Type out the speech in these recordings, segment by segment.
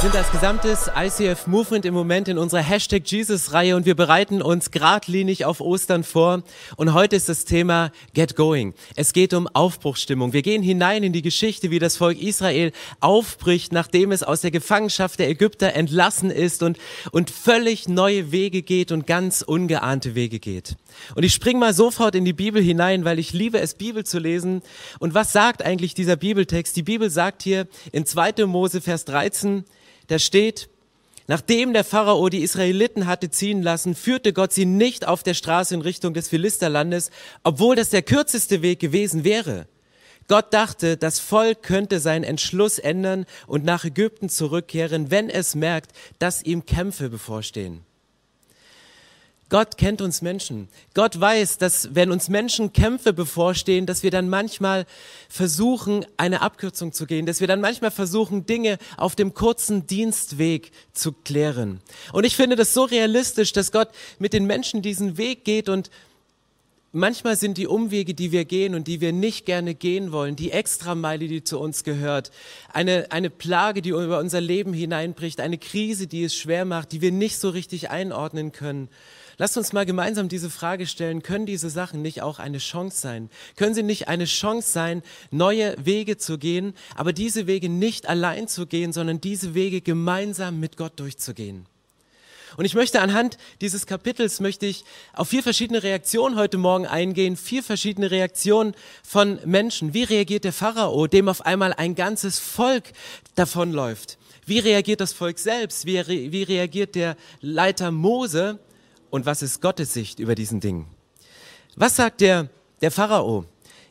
sind als gesamtes ICF Movement im Moment in unserer Hashtag Jesus-Reihe und wir bereiten uns geradlinig auf Ostern vor. Und heute ist das Thema Get Going. Es geht um Aufbruchstimmung. Wir gehen hinein in die Geschichte, wie das Volk Israel aufbricht, nachdem es aus der Gefangenschaft der Ägypter entlassen ist und, und völlig neue Wege geht und ganz ungeahnte Wege geht. Und ich spring mal sofort in die Bibel hinein, weil ich liebe es, Bibel zu lesen. Und was sagt eigentlich dieser Bibeltext? Die Bibel sagt hier in 2. Mose, Vers 13, da steht, nachdem der Pharao die Israeliten hatte ziehen lassen, führte Gott sie nicht auf der Straße in Richtung des Philisterlandes, obwohl das der kürzeste Weg gewesen wäre. Gott dachte, das Volk könnte seinen Entschluss ändern und nach Ägypten zurückkehren, wenn es merkt, dass ihm Kämpfe bevorstehen. Gott kennt uns Menschen. Gott weiß, dass wenn uns Menschen Kämpfe bevorstehen, dass wir dann manchmal versuchen, eine Abkürzung zu gehen, dass wir dann manchmal versuchen, Dinge auf dem kurzen Dienstweg zu klären. Und ich finde das so realistisch, dass Gott mit den Menschen diesen Weg geht und Manchmal sind die Umwege, die wir gehen und die wir nicht gerne gehen wollen, die Extrameile, die zu uns gehört, eine, eine Plage, die über unser Leben hineinbricht, eine Krise, die es schwer macht, die wir nicht so richtig einordnen können. Lasst uns mal gemeinsam diese Frage stellen, können diese Sachen nicht auch eine Chance sein? Können sie nicht eine Chance sein, neue Wege zu gehen, aber diese Wege nicht allein zu gehen, sondern diese Wege gemeinsam mit Gott durchzugehen? Und ich möchte anhand dieses Kapitels möchte ich auf vier verschiedene Reaktionen heute Morgen eingehen, vier verschiedene Reaktionen von Menschen. Wie reagiert der Pharao, dem auf einmal ein ganzes Volk davonläuft? Wie reagiert das Volk selbst? Wie, wie reagiert der Leiter Mose? Und was ist Gottes Sicht über diesen Ding? Was sagt der, der Pharao?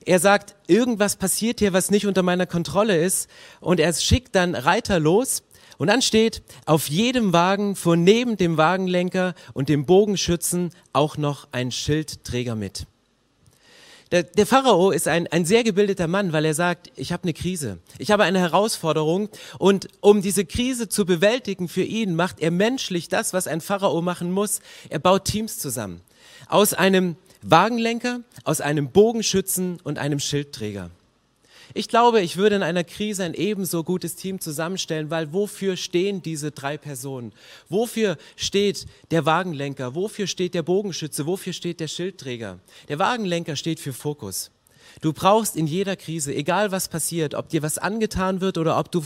Er sagt, irgendwas passiert hier, was nicht unter meiner Kontrolle ist und er schickt dann Reiter los und dann steht, auf jedem Wagen fuhr neben dem Wagenlenker und dem Bogenschützen auch noch ein Schildträger mit. Der, der Pharao ist ein, ein sehr gebildeter Mann, weil er sagt, ich habe eine Krise, ich habe eine Herausforderung und um diese Krise zu bewältigen für ihn, macht er menschlich das, was ein Pharao machen muss. Er baut Teams zusammen aus einem Wagenlenker, aus einem Bogenschützen und einem Schildträger. Ich glaube, ich würde in einer Krise ein ebenso gutes Team zusammenstellen, weil wofür stehen diese drei Personen? Wofür steht der Wagenlenker? Wofür steht der Bogenschütze? Wofür steht der Schildträger? Der Wagenlenker steht für Fokus. Du brauchst in jeder Krise, egal was passiert, ob dir was angetan wird oder ob du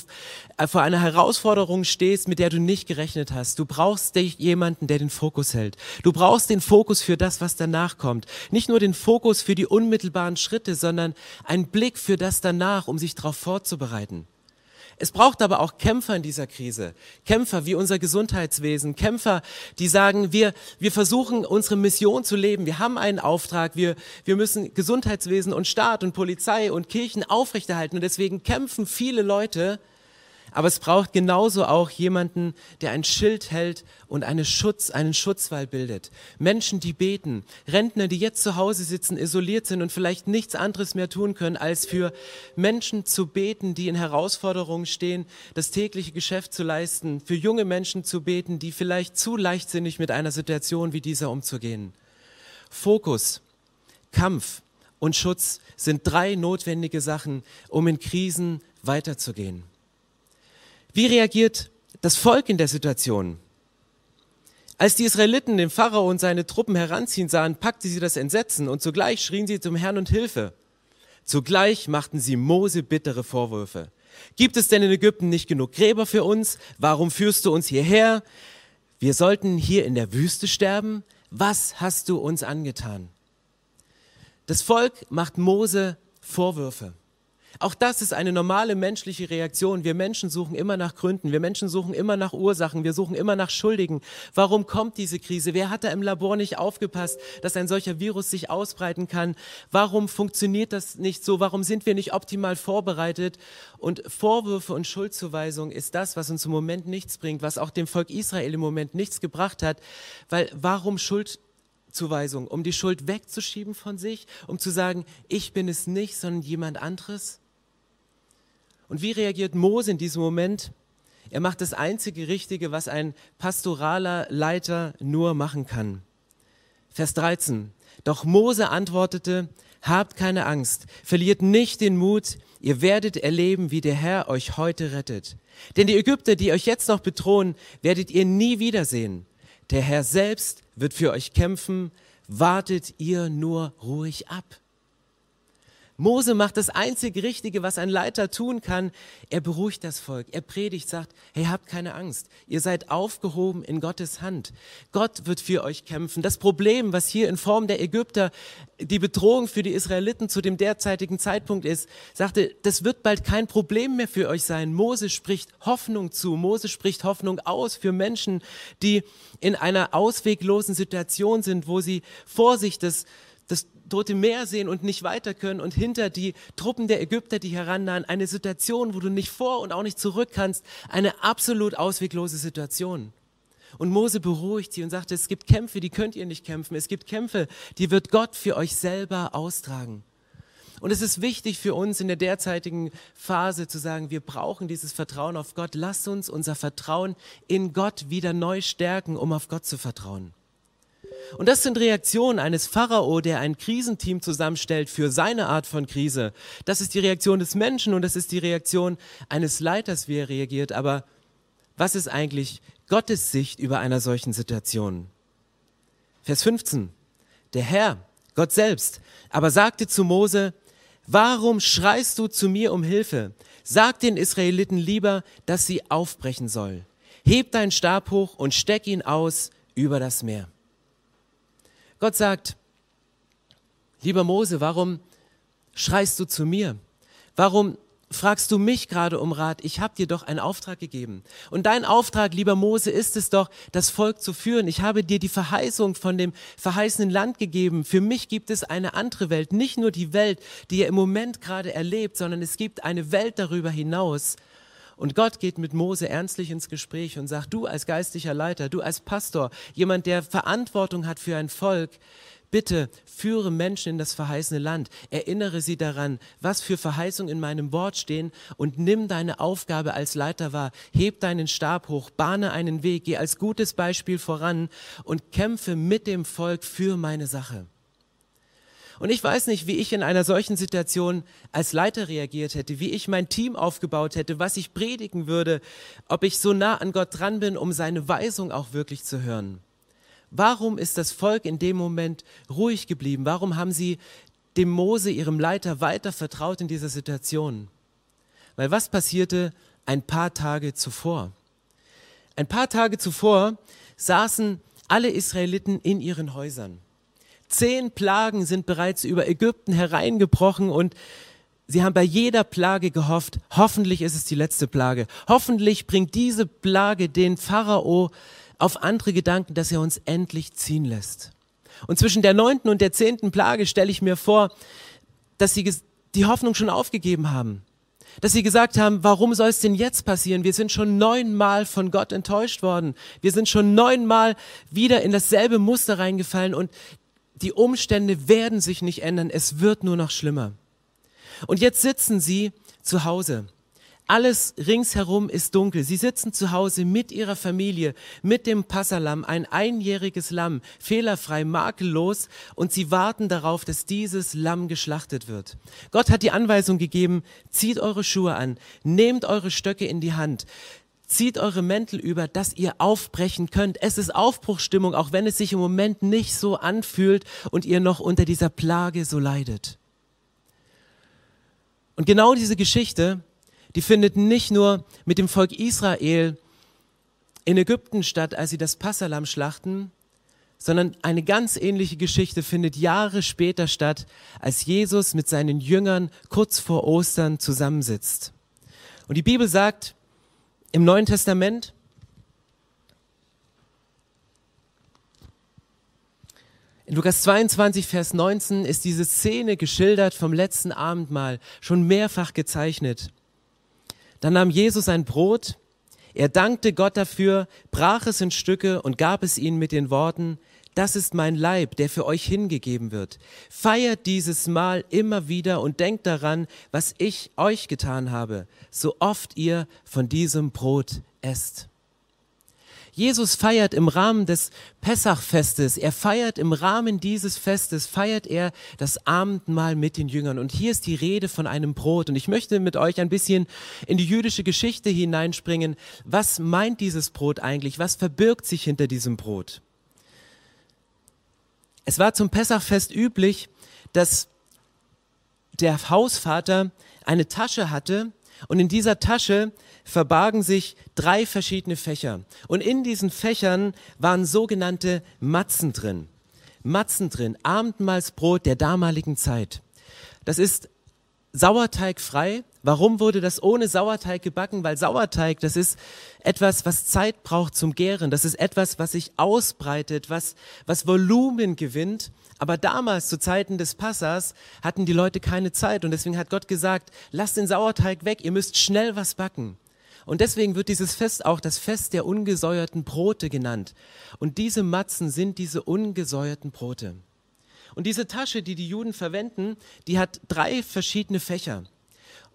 äh, vor einer Herausforderung stehst, mit der du nicht gerechnet hast, du brauchst jemanden, der den Fokus hält. Du brauchst den Fokus für das, was danach kommt. Nicht nur den Fokus für die unmittelbaren Schritte, sondern einen Blick für das danach, um sich darauf vorzubereiten. Es braucht aber auch Kämpfer in dieser Krise. Kämpfer wie unser Gesundheitswesen. Kämpfer, die sagen, wir, wir versuchen unsere Mission zu leben. Wir haben einen Auftrag. Wir, wir müssen Gesundheitswesen und Staat und Polizei und Kirchen aufrechterhalten. Und deswegen kämpfen viele Leute aber es braucht genauso auch jemanden, der ein Schild hält und eine Schutz, einen Schutzwall bildet. Menschen, die beten. Rentner, die jetzt zu Hause sitzen, isoliert sind und vielleicht nichts anderes mehr tun können, als für Menschen zu beten, die in Herausforderungen stehen, das tägliche Geschäft zu leisten. Für junge Menschen zu beten, die vielleicht zu leichtsinnig mit einer Situation wie dieser umzugehen. Fokus, Kampf und Schutz sind drei notwendige Sachen, um in Krisen weiterzugehen. Wie reagiert das Volk in der Situation? Als die Israeliten den Pharao und seine Truppen heranziehen sahen, packte sie das Entsetzen und zugleich schrien sie zum Herrn und Hilfe. Zugleich machten sie Mose bittere Vorwürfe. Gibt es denn in Ägypten nicht genug Gräber für uns? Warum führst du uns hierher? Wir sollten hier in der Wüste sterben? Was hast du uns angetan? Das Volk macht Mose Vorwürfe. Auch das ist eine normale menschliche Reaktion. Wir Menschen suchen immer nach Gründen, wir Menschen suchen immer nach Ursachen, wir suchen immer nach Schuldigen. Warum kommt diese Krise? Wer hat da im Labor nicht aufgepasst, dass ein solcher Virus sich ausbreiten kann? Warum funktioniert das nicht so? Warum sind wir nicht optimal vorbereitet? Und Vorwürfe und Schuldzuweisung ist das, was uns im Moment nichts bringt, was auch dem Volk Israel im Moment nichts gebracht hat. Weil warum Schuld? Zuweisung, um die Schuld wegzuschieben von sich, um zu sagen, ich bin es nicht, sondern jemand anderes? Und wie reagiert Mose in diesem Moment? Er macht das einzige Richtige, was ein pastoraler Leiter nur machen kann. Vers 13. Doch Mose antwortete, habt keine Angst, verliert nicht den Mut, ihr werdet erleben, wie der Herr euch heute rettet. Denn die Ägypter, die euch jetzt noch bedrohen, werdet ihr nie wiedersehen. Der Herr selbst wird für euch kämpfen, wartet ihr nur ruhig ab. Mose macht das einzig Richtige, was ein Leiter tun kann. Er beruhigt das Volk. Er predigt, sagt, hey, habt keine Angst. Ihr seid aufgehoben in Gottes Hand. Gott wird für euch kämpfen. Das Problem, was hier in Form der Ägypter die Bedrohung für die Israeliten zu dem derzeitigen Zeitpunkt ist, sagte, das wird bald kein Problem mehr für euch sein. Mose spricht Hoffnung zu. Mose spricht Hoffnung aus für Menschen, die in einer ausweglosen Situation sind, wo sie vor sich das Tote Meer sehen und nicht weiter können und hinter die Truppen der Ägypter, die herannahen, eine Situation, wo du nicht vor und auch nicht zurück kannst, eine absolut ausweglose Situation. Und Mose beruhigt sie und sagte, es gibt Kämpfe, die könnt ihr nicht kämpfen. Es gibt Kämpfe, die wird Gott für euch selber austragen. Und es ist wichtig für uns in der derzeitigen Phase zu sagen, wir brauchen dieses Vertrauen auf Gott. Lasst uns unser Vertrauen in Gott wieder neu stärken, um auf Gott zu vertrauen. Und das sind Reaktionen eines Pharao, der ein Krisenteam zusammenstellt für seine Art von Krise. Das ist die Reaktion des Menschen und das ist die Reaktion eines Leiters, wie er reagiert. Aber was ist eigentlich Gottes Sicht über einer solchen Situation? Vers 15. Der Herr, Gott selbst, aber sagte zu Mose, warum schreist du zu mir um Hilfe? Sag den Israeliten lieber, dass sie aufbrechen soll. Heb deinen Stab hoch und steck ihn aus über das Meer. Gott sagt, lieber Mose, warum schreist du zu mir? Warum fragst du mich gerade um Rat? Ich habe dir doch einen Auftrag gegeben. Und dein Auftrag, lieber Mose, ist es doch, das Volk zu führen. Ich habe dir die Verheißung von dem verheißenen Land gegeben. Für mich gibt es eine andere Welt, nicht nur die Welt, die ihr im Moment gerade erlebt, sondern es gibt eine Welt darüber hinaus. Und Gott geht mit Mose ernstlich ins Gespräch und sagt, du als geistlicher Leiter, du als Pastor, jemand, der Verantwortung hat für ein Volk, bitte führe Menschen in das verheißene Land, erinnere sie daran, was für Verheißungen in meinem Wort stehen und nimm deine Aufgabe als Leiter wahr, heb deinen Stab hoch, bahne einen Weg, geh als gutes Beispiel voran und kämpfe mit dem Volk für meine Sache. Und ich weiß nicht, wie ich in einer solchen Situation als Leiter reagiert hätte, wie ich mein Team aufgebaut hätte, was ich predigen würde, ob ich so nah an Gott dran bin, um seine Weisung auch wirklich zu hören. Warum ist das Volk in dem Moment ruhig geblieben? Warum haben sie dem Mose, ihrem Leiter, weiter vertraut in dieser Situation? Weil was passierte ein paar Tage zuvor? Ein paar Tage zuvor saßen alle Israeliten in ihren Häusern. Zehn Plagen sind bereits über Ägypten hereingebrochen und sie haben bei jeder Plage gehofft, hoffentlich ist es die letzte Plage. Hoffentlich bringt diese Plage den Pharao auf andere Gedanken, dass er uns endlich ziehen lässt. Und zwischen der neunten und der zehnten Plage stelle ich mir vor, dass sie die Hoffnung schon aufgegeben haben. Dass sie gesagt haben, warum soll es denn jetzt passieren? Wir sind schon neunmal von Gott enttäuscht worden. Wir sind schon neunmal wieder in dasselbe Muster reingefallen und die Umstände werden sich nicht ändern, es wird nur noch schlimmer. Und jetzt sitzen sie zu Hause. Alles ringsherum ist dunkel. Sie sitzen zu Hause mit ihrer Familie, mit dem Passalam, ein einjähriges Lamm, fehlerfrei, makellos, und sie warten darauf, dass dieses Lamm geschlachtet wird. Gott hat die Anweisung gegeben, zieht eure Schuhe an, nehmt eure Stöcke in die Hand, Zieht eure Mäntel über, dass ihr aufbrechen könnt. Es ist Aufbruchstimmung, auch wenn es sich im Moment nicht so anfühlt und ihr noch unter dieser Plage so leidet. Und genau diese Geschichte, die findet nicht nur mit dem Volk Israel in Ägypten statt, als sie das Passalam schlachten, sondern eine ganz ähnliche Geschichte findet Jahre später statt, als Jesus mit seinen Jüngern kurz vor Ostern zusammensitzt. Und die Bibel sagt, im Neuen Testament In Lukas 22, Vers 19 ist diese Szene geschildert vom letzten Abendmahl, schon mehrfach gezeichnet. Dann nahm Jesus ein Brot, er dankte Gott dafür, brach es in Stücke und gab es ihnen mit den Worten, das ist mein Leib, der für euch hingegeben wird. Feiert dieses Mal immer wieder und denkt daran, was ich euch getan habe, so oft ihr von diesem Brot esst. Jesus feiert im Rahmen des Pessachfestes, er feiert im Rahmen dieses Festes, feiert er das Abendmahl mit den Jüngern. Und hier ist die Rede von einem Brot. Und ich möchte mit euch ein bisschen in die jüdische Geschichte hineinspringen. Was meint dieses Brot eigentlich? Was verbirgt sich hinter diesem Brot? Es war zum Pessachfest üblich, dass der Hausvater eine Tasche hatte und in dieser Tasche verbargen sich drei verschiedene Fächer. Und in diesen Fächern waren sogenannte Matzen drin. Matzen drin, Abendmahlsbrot der damaligen Zeit. Das ist sauerteigfrei. Warum wurde das ohne Sauerteig gebacken? Weil Sauerteig, das ist etwas, was Zeit braucht zum Gären. Das ist etwas, was sich ausbreitet, was, was Volumen gewinnt. Aber damals, zu Zeiten des Passas, hatten die Leute keine Zeit. Und deswegen hat Gott gesagt, lasst den Sauerteig weg, ihr müsst schnell was backen. Und deswegen wird dieses Fest auch das Fest der ungesäuerten Brote genannt. Und diese Matzen sind diese ungesäuerten Brote. Und diese Tasche, die die Juden verwenden, die hat drei verschiedene Fächer.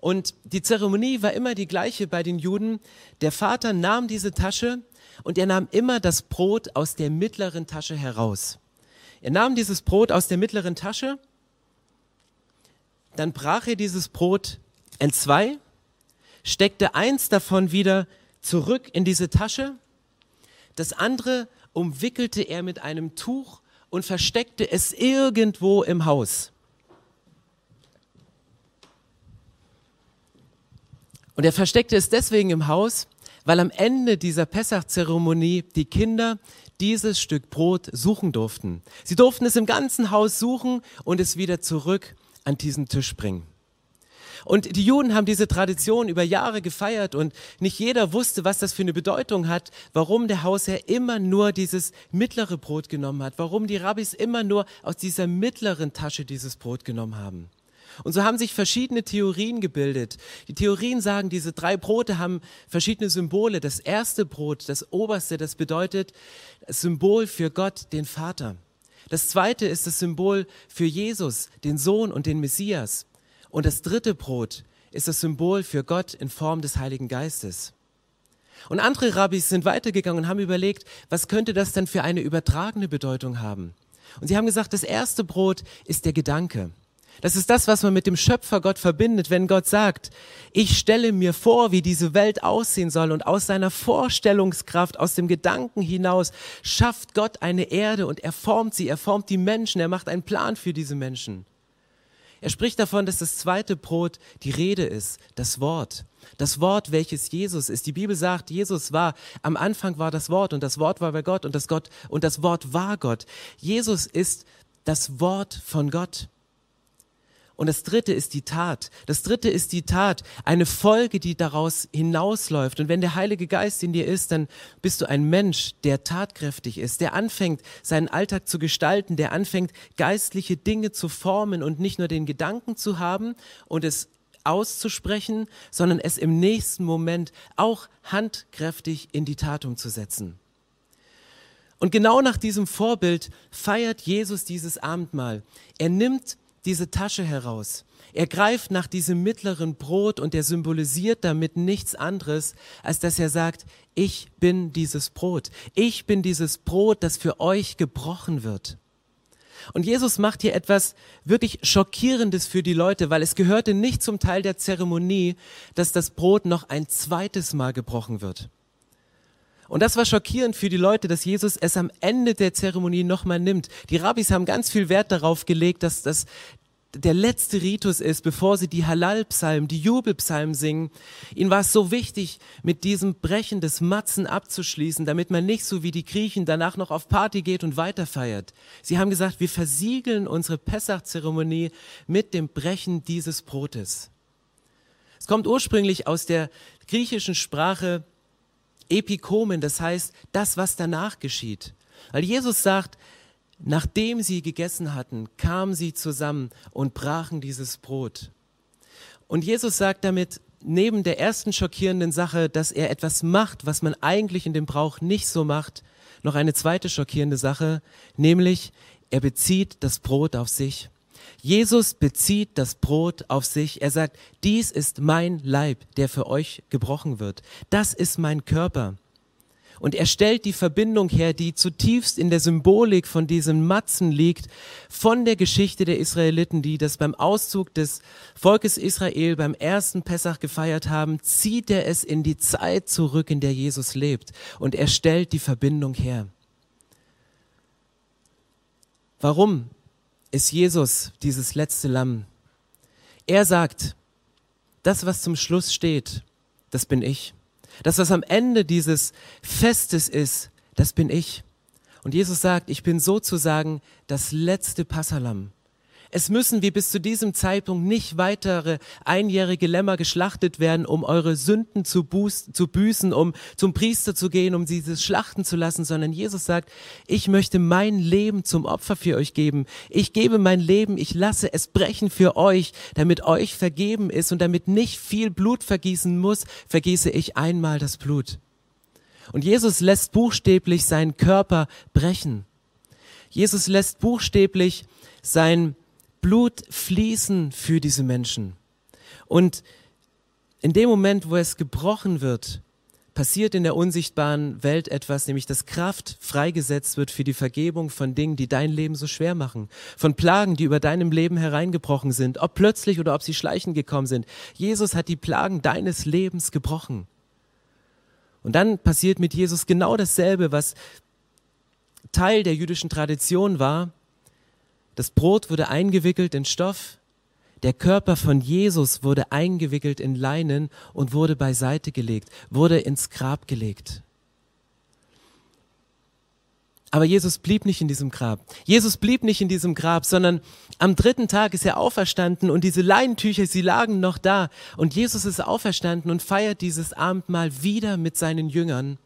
Und die Zeremonie war immer die gleiche bei den Juden. Der Vater nahm diese Tasche und er nahm immer das Brot aus der mittleren Tasche heraus. Er nahm dieses Brot aus der mittleren Tasche, dann brach er dieses Brot entzwei steckte eins davon wieder zurück in diese Tasche, das andere umwickelte er mit einem Tuch und versteckte es irgendwo im Haus. Und er versteckte es deswegen im Haus, weil am Ende dieser Pessach-Zeremonie die Kinder dieses Stück Brot suchen durften. Sie durften es im ganzen Haus suchen und es wieder zurück an diesen Tisch bringen. Und die Juden haben diese Tradition über Jahre gefeiert und nicht jeder wusste, was das für eine Bedeutung hat, warum der Hausherr immer nur dieses mittlere Brot genommen hat, warum die Rabbis immer nur aus dieser mittleren Tasche dieses Brot genommen haben. Und so haben sich verschiedene Theorien gebildet. Die Theorien sagen, diese drei Brote haben verschiedene Symbole. Das erste Brot, das oberste, das bedeutet das Symbol für Gott, den Vater. Das zweite ist das Symbol für Jesus, den Sohn und den Messias. Und das dritte Brot ist das Symbol für Gott in Form des Heiligen Geistes. Und andere Rabbis sind weitergegangen und haben überlegt, was könnte das denn für eine übertragene Bedeutung haben? Und sie haben gesagt, das erste Brot ist der Gedanke. Das ist das, was man mit dem Schöpfer Gott verbindet, wenn Gott sagt, ich stelle mir vor, wie diese Welt aussehen soll und aus seiner Vorstellungskraft, aus dem Gedanken hinaus schafft Gott eine Erde und er formt sie, er formt die Menschen, er macht einen Plan für diese Menschen. Er spricht davon, dass das zweite Brot die Rede ist, das Wort. Das Wort, welches Jesus ist. Die Bibel sagt, Jesus war, am Anfang war das Wort und das Wort war bei Gott und das Gott und das Wort war Gott. Jesus ist das Wort von Gott. Und das dritte ist die Tat. Das dritte ist die Tat, eine Folge, die daraus hinausläuft. Und wenn der Heilige Geist in dir ist, dann bist du ein Mensch, der tatkräftig ist, der anfängt, seinen Alltag zu gestalten, der anfängt, geistliche Dinge zu formen und nicht nur den Gedanken zu haben und es auszusprechen, sondern es im nächsten Moment auch handkräftig in die Tat umzusetzen. Und genau nach diesem Vorbild feiert Jesus dieses Abendmahl. Er nimmt diese Tasche heraus. Er greift nach diesem mittleren Brot und er symbolisiert damit nichts anderes, als dass er sagt, ich bin dieses Brot. Ich bin dieses Brot, das für euch gebrochen wird. Und Jesus macht hier etwas wirklich Schockierendes für die Leute, weil es gehörte nicht zum Teil der Zeremonie, dass das Brot noch ein zweites Mal gebrochen wird. Und das war schockierend für die Leute, dass Jesus es am Ende der Zeremonie nochmal nimmt. Die Rabbis haben ganz viel Wert darauf gelegt, dass das der letzte Ritus ist, bevor sie die Halal-Psalmen, die Jubelpsalmen singen. Ihnen war es so wichtig, mit diesem Brechen des Matzen abzuschließen, damit man nicht so wie die Griechen danach noch auf Party geht und weiterfeiert. Sie haben gesagt, wir versiegeln unsere Pessach-Zeremonie mit dem Brechen dieses Brotes. Es kommt ursprünglich aus der griechischen Sprache Epikomen, das heißt das, was danach geschieht. Weil Jesus sagt, nachdem sie gegessen hatten, kamen sie zusammen und brachen dieses Brot. Und Jesus sagt damit, neben der ersten schockierenden Sache, dass er etwas macht, was man eigentlich in dem Brauch nicht so macht, noch eine zweite schockierende Sache, nämlich er bezieht das Brot auf sich. Jesus bezieht das Brot auf sich. Er sagt, dies ist mein Leib, der für euch gebrochen wird. Das ist mein Körper. Und er stellt die Verbindung her, die zutiefst in der Symbolik von diesem Matzen liegt, von der Geschichte der Israeliten, die das beim Auszug des Volkes Israel beim ersten Pessach gefeiert haben, zieht er es in die Zeit zurück, in der Jesus lebt. Und er stellt die Verbindung her. Warum ist Jesus dieses letzte Lamm? Er sagt, das, was zum Schluss steht, das bin ich. Das, was am Ende dieses Festes ist, das bin ich. Und Jesus sagt, ich bin sozusagen das letzte Passalam. Es müssen wie bis zu diesem Zeitpunkt nicht weitere einjährige Lämmer geschlachtet werden, um eure Sünden zu, zu büßen, um zum Priester zu gehen, um dieses schlachten zu lassen, sondern Jesus sagt, ich möchte mein Leben zum Opfer für euch geben. Ich gebe mein Leben, ich lasse es brechen für euch, damit euch vergeben ist und damit nicht viel Blut vergießen muss, vergieße ich einmal das Blut. Und Jesus lässt buchstäblich seinen Körper brechen. Jesus lässt buchstäblich sein Blut fließen für diese Menschen. Und in dem Moment, wo es gebrochen wird, passiert in der unsichtbaren Welt etwas, nämlich dass Kraft freigesetzt wird für die Vergebung von Dingen, die dein Leben so schwer machen, von Plagen, die über deinem Leben hereingebrochen sind, ob plötzlich oder ob sie schleichend gekommen sind. Jesus hat die Plagen deines Lebens gebrochen. Und dann passiert mit Jesus genau dasselbe, was Teil der jüdischen Tradition war, das Brot wurde eingewickelt in Stoff, der Körper von Jesus wurde eingewickelt in Leinen und wurde beiseite gelegt, wurde ins Grab gelegt. Aber Jesus blieb nicht in diesem Grab. Jesus blieb nicht in diesem Grab, sondern am dritten Tag ist er auferstanden und diese Leinentücher, sie lagen noch da. Und Jesus ist auferstanden und feiert dieses Abendmahl wieder mit seinen Jüngern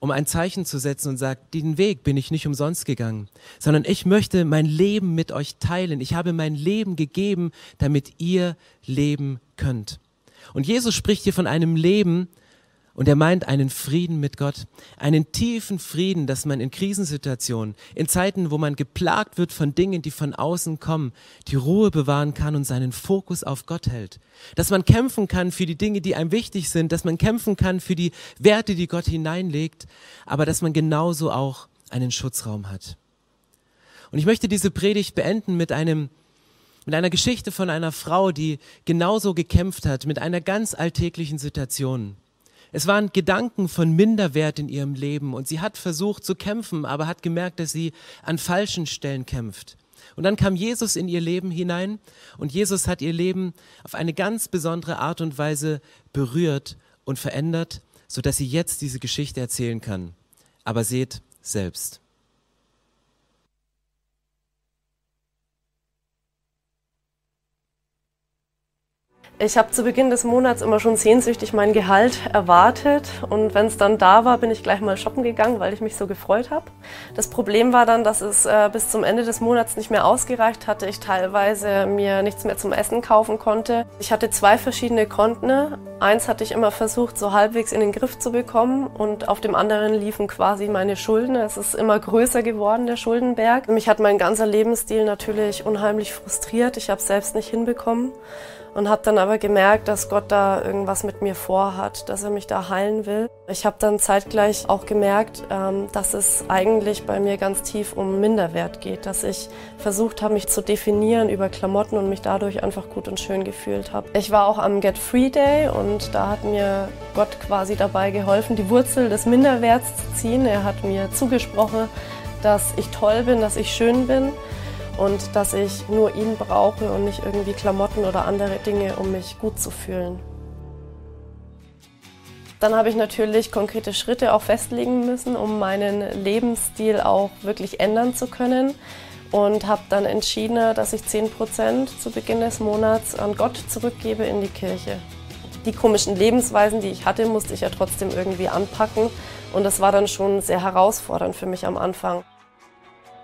um ein Zeichen zu setzen und sagt, den Weg bin ich nicht umsonst gegangen, sondern ich möchte mein Leben mit euch teilen. Ich habe mein Leben gegeben, damit ihr leben könnt. Und Jesus spricht hier von einem Leben, und er meint einen Frieden mit Gott, einen tiefen Frieden, dass man in Krisensituationen, in Zeiten, wo man geplagt wird von Dingen, die von außen kommen, die Ruhe bewahren kann und seinen Fokus auf Gott hält. Dass man kämpfen kann für die Dinge, die einem wichtig sind, dass man kämpfen kann für die Werte, die Gott hineinlegt, aber dass man genauso auch einen Schutzraum hat. Und ich möchte diese Predigt beenden mit einem mit einer Geschichte von einer Frau, die genauso gekämpft hat, mit einer ganz alltäglichen Situation. Es waren Gedanken von Minderwert in ihrem Leben und sie hat versucht zu kämpfen, aber hat gemerkt, dass sie an falschen Stellen kämpft. Und dann kam Jesus in ihr Leben hinein und Jesus hat ihr Leben auf eine ganz besondere Art und Weise berührt und verändert, sodass sie jetzt diese Geschichte erzählen kann. Aber seht selbst. Ich habe zu Beginn des Monats immer schon sehnsüchtig mein Gehalt erwartet und wenn es dann da war, bin ich gleich mal shoppen gegangen, weil ich mich so gefreut habe. Das Problem war dann, dass es äh, bis zum Ende des Monats nicht mehr ausgereicht hatte. Ich teilweise mir nichts mehr zum Essen kaufen konnte. Ich hatte zwei verschiedene Konten. Eins hatte ich immer versucht, so halbwegs in den Griff zu bekommen und auf dem anderen liefen quasi meine Schulden. Es ist immer größer geworden, der Schuldenberg. Mich hat mein ganzer Lebensstil natürlich unheimlich frustriert. Ich habe es selbst nicht hinbekommen und habe dann aber gemerkt, dass Gott da irgendwas mit mir vorhat, dass er mich da heilen will. Ich habe dann zeitgleich auch gemerkt, ähm, dass es eigentlich bei mir ganz tief um Minderwert geht, dass ich versucht habe, mich zu definieren über Klamotten und mich dadurch einfach gut und schön gefühlt habe. Ich war auch am Get Free Day und da hat mir Gott quasi dabei geholfen, die Wurzel des Minderwerts zu ziehen. Er hat mir zugesprochen, dass ich toll bin, dass ich schön bin und dass ich nur ihn brauche und nicht irgendwie Klamotten oder andere Dinge, um mich gut zu fühlen. Dann habe ich natürlich konkrete Schritte auch festlegen müssen, um meinen Lebensstil auch wirklich ändern zu können und habe dann entschieden, dass ich 10% zu Beginn des Monats an Gott zurückgebe in die Kirche. Die komischen Lebensweisen, die ich hatte, musste ich ja trotzdem irgendwie anpacken und das war dann schon sehr herausfordernd für mich am Anfang.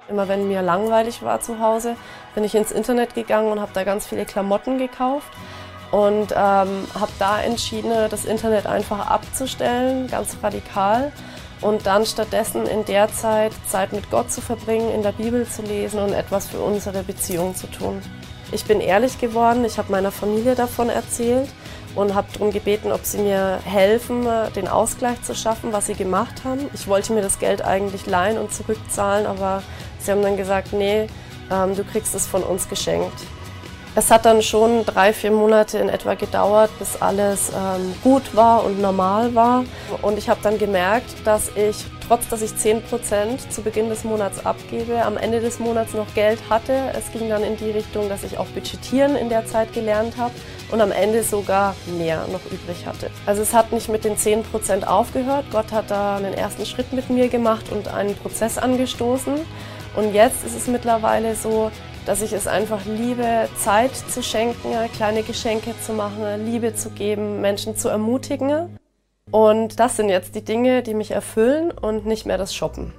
Immer wenn mir langweilig war zu Hause, bin ich ins Internet gegangen und habe da ganz viele Klamotten gekauft und ähm, habe da entschieden, das Internet einfach abzustellen, ganz radikal und dann stattdessen in der Zeit Zeit mit Gott zu verbringen, in der Bibel zu lesen und etwas für unsere Beziehung zu tun. Ich bin ehrlich geworden, ich habe meiner Familie davon erzählt und habe darum gebeten, ob sie mir helfen, den Ausgleich zu schaffen, was sie gemacht haben. Ich wollte mir das Geld eigentlich leihen und zurückzahlen, aber sie haben dann gesagt, nee, ähm, du kriegst es von uns geschenkt. Es hat dann schon drei, vier Monate in etwa gedauert, bis alles ähm, gut war und normal war. Und ich habe dann gemerkt, dass ich, trotz dass ich 10 Prozent zu Beginn des Monats abgebe, am Ende des Monats noch Geld hatte. Es ging dann in die Richtung, dass ich auch budgetieren in der Zeit gelernt habe und am Ende sogar mehr noch übrig hatte. Also es hat nicht mit den 10 Prozent aufgehört. Gott hat da einen ersten Schritt mit mir gemacht und einen Prozess angestoßen. Und jetzt ist es mittlerweile so, dass ich es einfach liebe, Zeit zu schenken, kleine Geschenke zu machen, Liebe zu geben, Menschen zu ermutigen. Und das sind jetzt die Dinge, die mich erfüllen und nicht mehr das Shoppen.